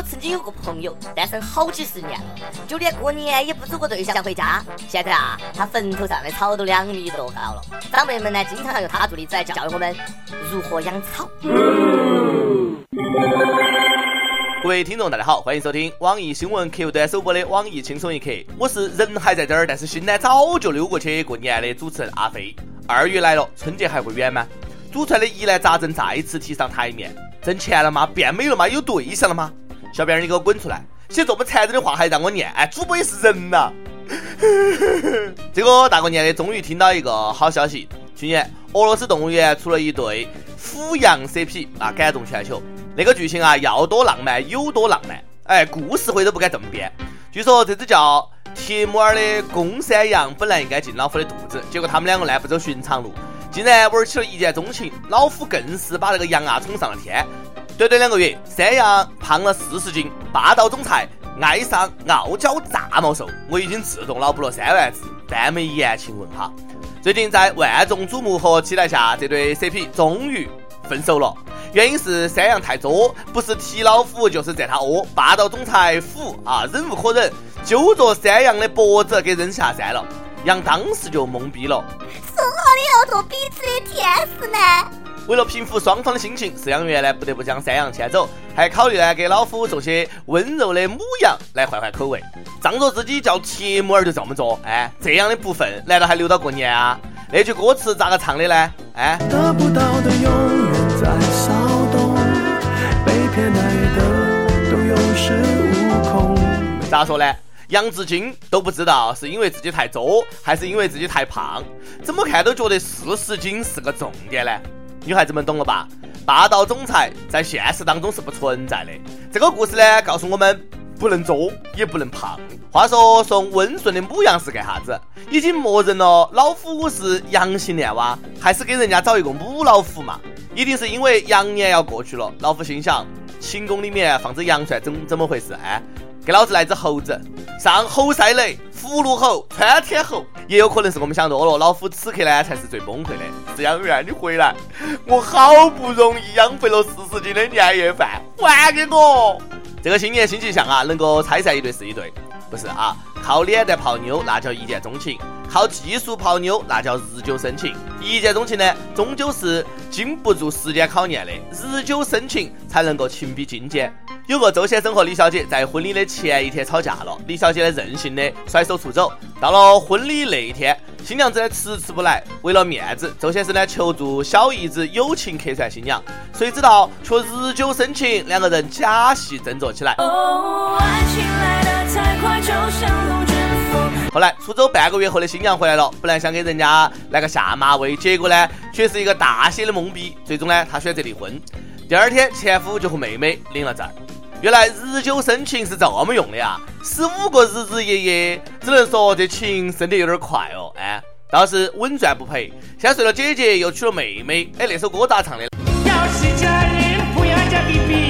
我曾经有个朋友，单身好几十年了，就连过年也不找个对象回家。现在啊，他坟头上的草都两米多高了。长辈们呢，经常用他做例子来教育我们如何养草。各位听众，大家好，欢迎收听网易新闻客户端首播的网易轻松一刻。我是人还在这儿，但是心呢早就溜过去过年的主持人阿飞。二月来了，春节还会远吗？祖传的疑难杂症再次提上台面。挣钱了吗？变美了吗？有对象了吗？小编你给我滚出来！写这么残忍的话还让我念？哎，主播也是人呐！这个大过年的，终于听到一个好消息。去年俄罗斯动物园出了一对虎羊 CP 啊，感动全球。那个剧情啊，要多浪漫有多浪漫。哎，故事会都不敢这么编。据说这只叫铁木尔的公山羊本来应该进老虎的肚子，结果他们两个呢不走寻常路。竟然玩起了一见钟情，老虎更是把那个羊啊宠上了天。短短两个月，山羊胖了四十斤，霸道总裁爱上傲娇炸毛兽，我已经自动脑补了三万字耽美言情文哈。最近在万众瞩目和期待下，这对 CP 终于分手了。原因是山羊太作，不是踢老虎就是占他窝。霸道总裁虎啊，忍无可忍，揪着山羊的脖子给扔下山了。羊当时就懵逼了。说好的要做彼此的天使呢？为了平复双方的心情，饲养员呢不得不将山羊牵走，还考虑呢给老虎做些温柔的母羊来换换口味。仗着自己叫铁木儿就这么做，哎，这样的不忿难道还留到过年啊？那句歌词咋个唱的呢？哎。得不到的永远在骚动，被偏爱的都有恃无恐。咋说呢？杨志金都不知道是因为自己太作，还是因为自己太胖，怎么看都觉得四十斤是个重点呢？女孩子们懂了吧？霸道总裁在现实当中是不存在的。这个故事呢，告诉我们不能作，也不能胖。话说送温顺的母羊是干啥子？已经默认了老虎是阳性恋哇，还是给人家找一个母老虎嘛？一定是因为羊年要过去了，老虎心想寝宫里面放只羊出来，怎怎么回事？哎？给老子来只猴子，上猴赛雷，葫芦猴，穿天猴，也有可能是我们想多了。老虎此刻呢才是最崩溃的。饲养员，你回来，我好不容易养肥了四十斤的年夜饭，还给我。这个新年新气象啊，能够拆散一对是一对，不是啊？靠脸蛋泡妞那叫一见钟情，靠技术泡妞那叫日久生情。一见钟情呢，终究是经不住时间考验的，日久生情才能够情比金坚。有个周先生和李小姐在婚礼的前一天吵架了，李小姐呢任性的甩手出走。到了婚礼那一天，新娘子呢迟迟不来，为了面子，周先生呢求助小姨子友情客串新娘，谁知道却日久生情，两个人假戏真做起来。哦，爱情来的太快，就像龙后来出走半个月后的新娘回来了，本来想给人家来个下马威，结果呢却是一个大写的懵逼。最终呢，她选择离婚。第二天，前夫就和妹妹领了证。原来日久生情是这么用的呀！十五个日日夜夜，只能说这情生得有点快哦。哎，倒是稳赚不赔，先睡了姐姐，又娶了妹妹。哎，那首歌咋唱的？要是嫁人，不要嫁给别人，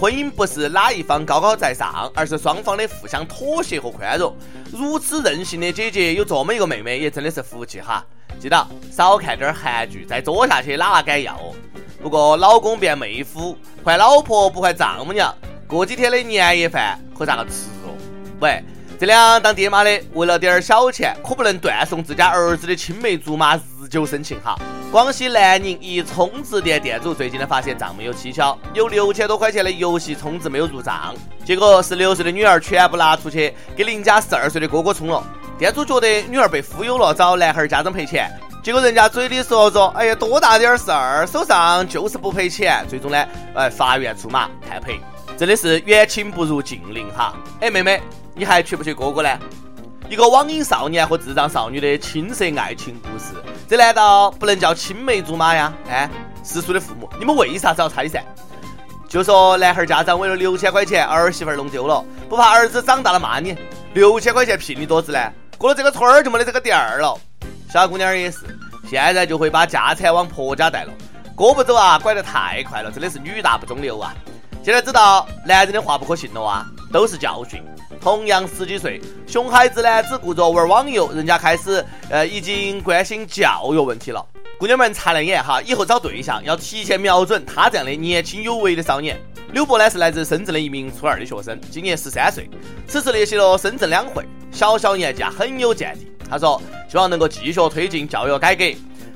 婚姻不是哪一方高高在上，而是双方的互相妥协和宽容。如此任性的姐姐有这么一个妹妹，也真的是福气哈。记得少看点韩剧，再作下去哪敢要。不过老公变妹夫，换老婆不换丈母娘，过几天的年夜饭可咋个吃哦？喂，这俩当爹妈的为了点小钱，可不能断送自家儿子的青梅竹马日久生情哈。广西南宁一充值店店主最近呢发现账目有蹊跷，有六千多块钱的游戏充值没有入账，结果十六岁的女儿全部拿出去给邻家十二岁的哥哥充了。店主觉得女儿被忽悠了，找男孩家长赔钱，结果人家嘴里说着，哎呀多大点事儿，手上就是不赔钱。最终呢，呃，法院出马判赔，真的是远亲不如近邻哈。哎，妹妹，你还缺不缺哥哥呢？一个网瘾少年和智障少女的青涩爱情故事，这难道不能叫青梅竹马呀？哎，世俗的父母，你们为啥子要拆散？就说男孩家长为了六千块钱，儿媳妇弄丢了，不怕儿子长大了骂你？六千块钱聘你多子呢？过了这个村儿就没得这个店儿了。小姑娘也是，现在就会把家产往婆家带了，胳膊走啊拐得太快了，真的是女大不中留啊！现在知道男人的话不可信了啊！都是教训。同样十几岁，熊孩子呢只顾着玩网游，人家开始呃已经关心教育问题了。姑娘们擦亮眼哈，以后找对象要提前瞄准他这样的年轻有为的少年。刘博呢是来自深圳的一名初二的学生，今年十三岁，此次列席了深圳两会，小小年纪啊很有见地。他说希望能够继续推进教育改革，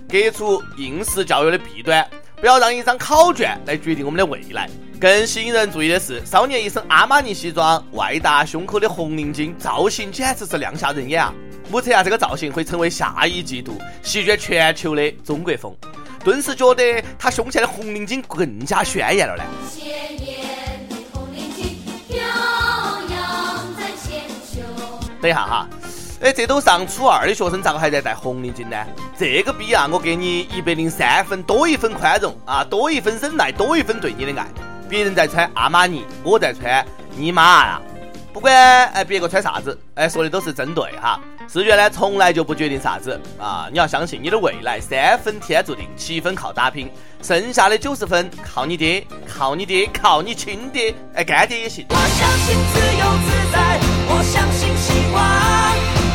革除应试教育的弊端，不要让一张考卷来决定我们的未来。更吸引人注意的是，少年一身阿玛尼西装，外搭胸口的红领巾，造型简直是亮瞎人眼啊！目测啊，这个造型会成为下一季度席卷全球的中国风。顿时觉得他胸前的红领巾更加鲜艳了呢。等一下哈，哎，这都上初二的学生，咋个还在戴红领巾呢？这个逼啊，我给你一百零三分，多一分宽容啊，多一分忍耐，多一分对你的爱。别人在穿阿玛尼，我在穿你妈呀！不管哎别个穿啥子，哎说的都是针对哈。试卷呢从来就不决定啥子啊！你要相信你的未来，三分天注定，七分靠打拼，剩下的九十分靠你爹，靠你爹，靠你亲爹，哎干爹也行。我相信自由自在，我相信希望。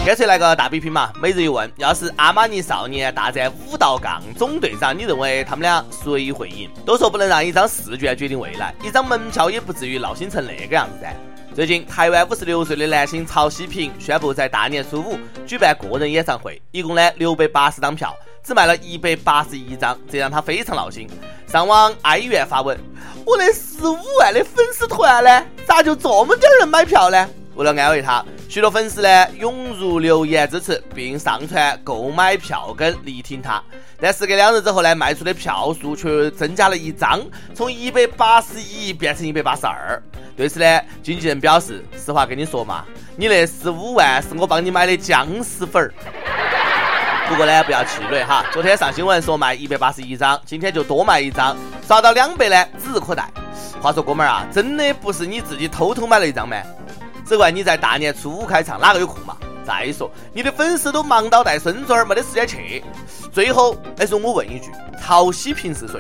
干脆来个大比拼嘛！每日一问：要是阿玛尼少年大战五道杠总队长，你认为他们俩谁会赢？都说不能让一张试卷决定未来，一张门票也不至于闹心成那个样子。最近，台湾五十六岁的男星曹希平宣布在大年初五举办个人演唱会，一共呢六百八十张票，只卖了一百八十一张，这让他非常闹心，上网哀怨发文：我那十五万的粉丝团呢，咋就这么点人买票呢？为了安慰他，许多粉丝呢涌入留言支持，并上传购买票根力挺他。但时隔两日之后呢，卖出的票数却增加了一张，从一百八十一变成一百八十二。对此呢，经纪人表示：“实话跟你说嘛，你那十五万是我帮你买的僵尸粉儿。不过呢，不要气馁哈。昨天上新闻说卖一百八十一张，今天就多卖一张，刷到两百呢指日可待。话说哥们儿啊，真的不是你自己偷偷买了一张吗？”只怪你在大年初五开唱，哪个有空嘛？再说你的粉丝都忙到带孙孙儿，没得时间去。最后，还是我问一句：曹希平是谁？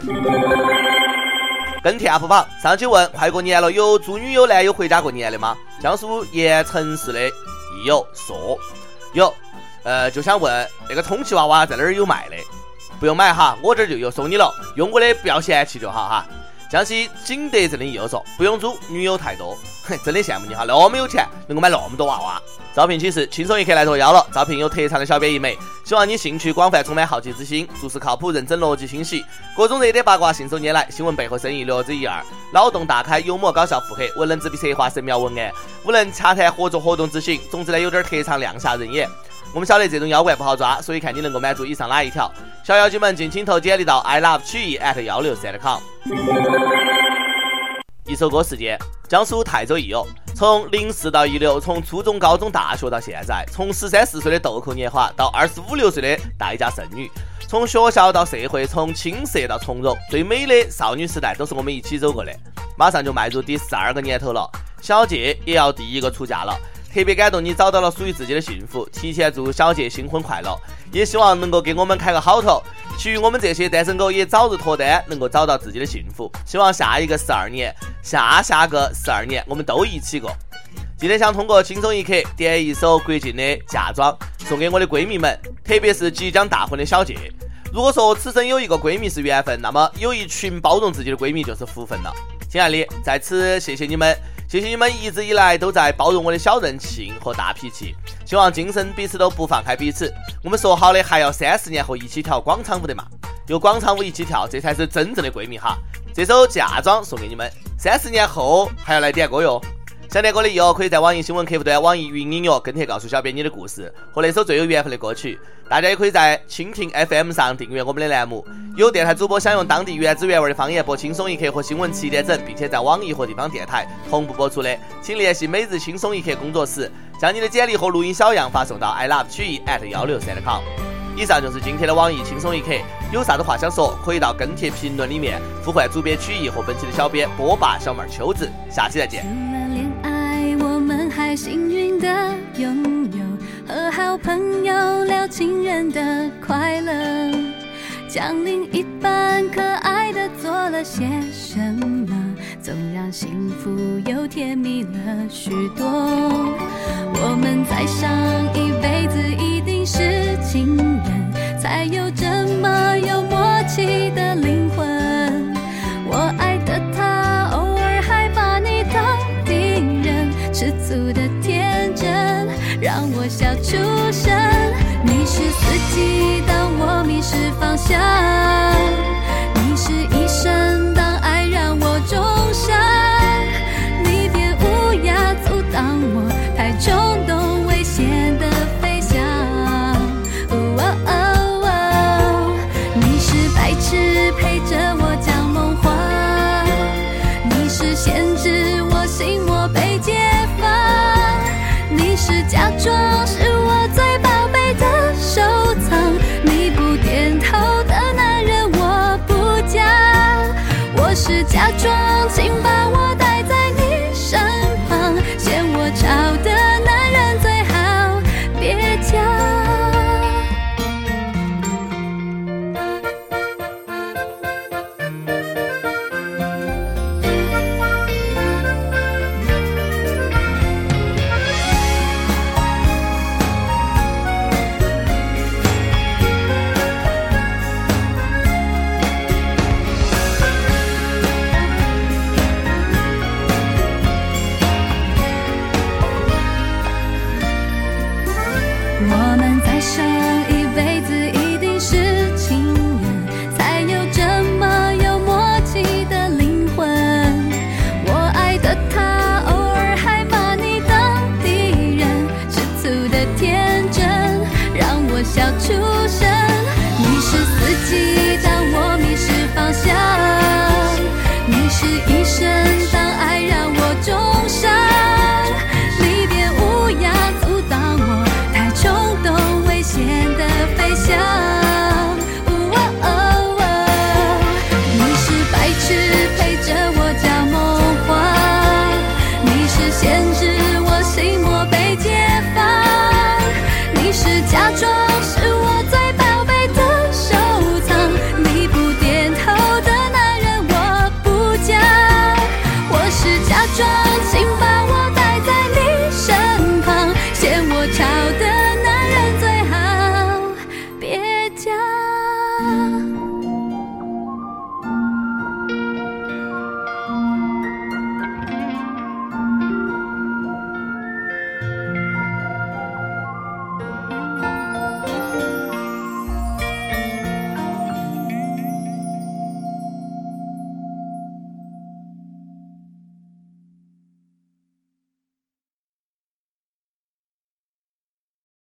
跟帖 UP 榜上去问：快过年了，有租女友男友回家过年的吗？江苏盐城市的益友说有。呃，就想问那个充气娃娃在哪儿有卖的？不用买哈，我这儿就有，送你了。用过的不要嫌弃就好哈。江西景德镇的友说不用租，女友太多，哼，真的羡慕你哈，那么有钱，能够买那么多娃娃。招聘启事，轻松一刻来托邀了，招聘有特长的小编一枚，希望你兴趣广泛，充满好奇之心，做事靠谱，认真，逻辑清晰，各种热点八卦信手拈来，新闻背后深意略知一二，脑洞大开，幽默搞笑，腹黑，文能执笔策划神妙文案，武能洽谈合作活动执行，总之呢有点特长，亮瞎人眼。我们晓得这种妖怪不好抓，所以看你能够满足以上哪一条。小妖精们尽情投简历到 i love 曲艺 at 幺六三 com。一首歌时间，江苏泰州益友，从零四到一六，从初中、高中、大学到现在，从十三四岁的豆蔻年华到二十五六岁的待嫁剩女，从学校到社会，从青涩到从容，最美的少女时代都是我们一起走过的。马上就迈入第十二个年头了，小姐也要第一个出嫁了。特别感动，你找到了属于自己的幸福，提前祝小姐新婚快乐，也希望能够给我们开个好头。其余我们这些单身狗也早日脱单，能够找到自己的幸福。希望下一个十二年，下下个十二年，我们都一起过。今天想通过轻松一刻点一首郭靖的《嫁妆》，送给我的闺蜜们，特别是即将大婚的小姐。如果说此生有一个闺蜜是缘分，那么有一群包容自己的闺蜜就是福分了。亲爱的，在此谢谢你们。谢谢你们一直以来都在包容我的小任性和大脾气，希望今生彼此都不放开彼此。我们说好的还要三十年后一起跳广场舞的嘛？有广场舞一起跳，这才是真正的闺蜜哈。这首嫁妆送给你们，三十年后还要来点歌哟。想点歌的友可以在网易新闻客户端、网易云音乐跟帖告诉小编你的故事和那首最有缘分的歌曲。大家也可以在蜻蜓 FM 上订阅我们的栏目。有电台主播想用当地原汁原味的方言播《轻松一刻》和新闻七点整，并且在网易和地方电台同步播出的，请联系每日轻松一刻工作室，将你的简历和录音小样发送到 i love 曲艺 at 幺六三 com。以上就是今天的网易轻松一刻，有啥子话想说，可以到跟帖评论里面呼唤主编曲艺和本期的小编波霸小妹秋子。下期再见。幸运的拥有和好朋友聊情人的快乐，将另一半可爱的做了些什么，总让幸福又甜蜜了许多。我们再上一辈子一定是情人，才有这么有默契。一直陪着我讲梦话。你是限制我心魔被解放。你是假装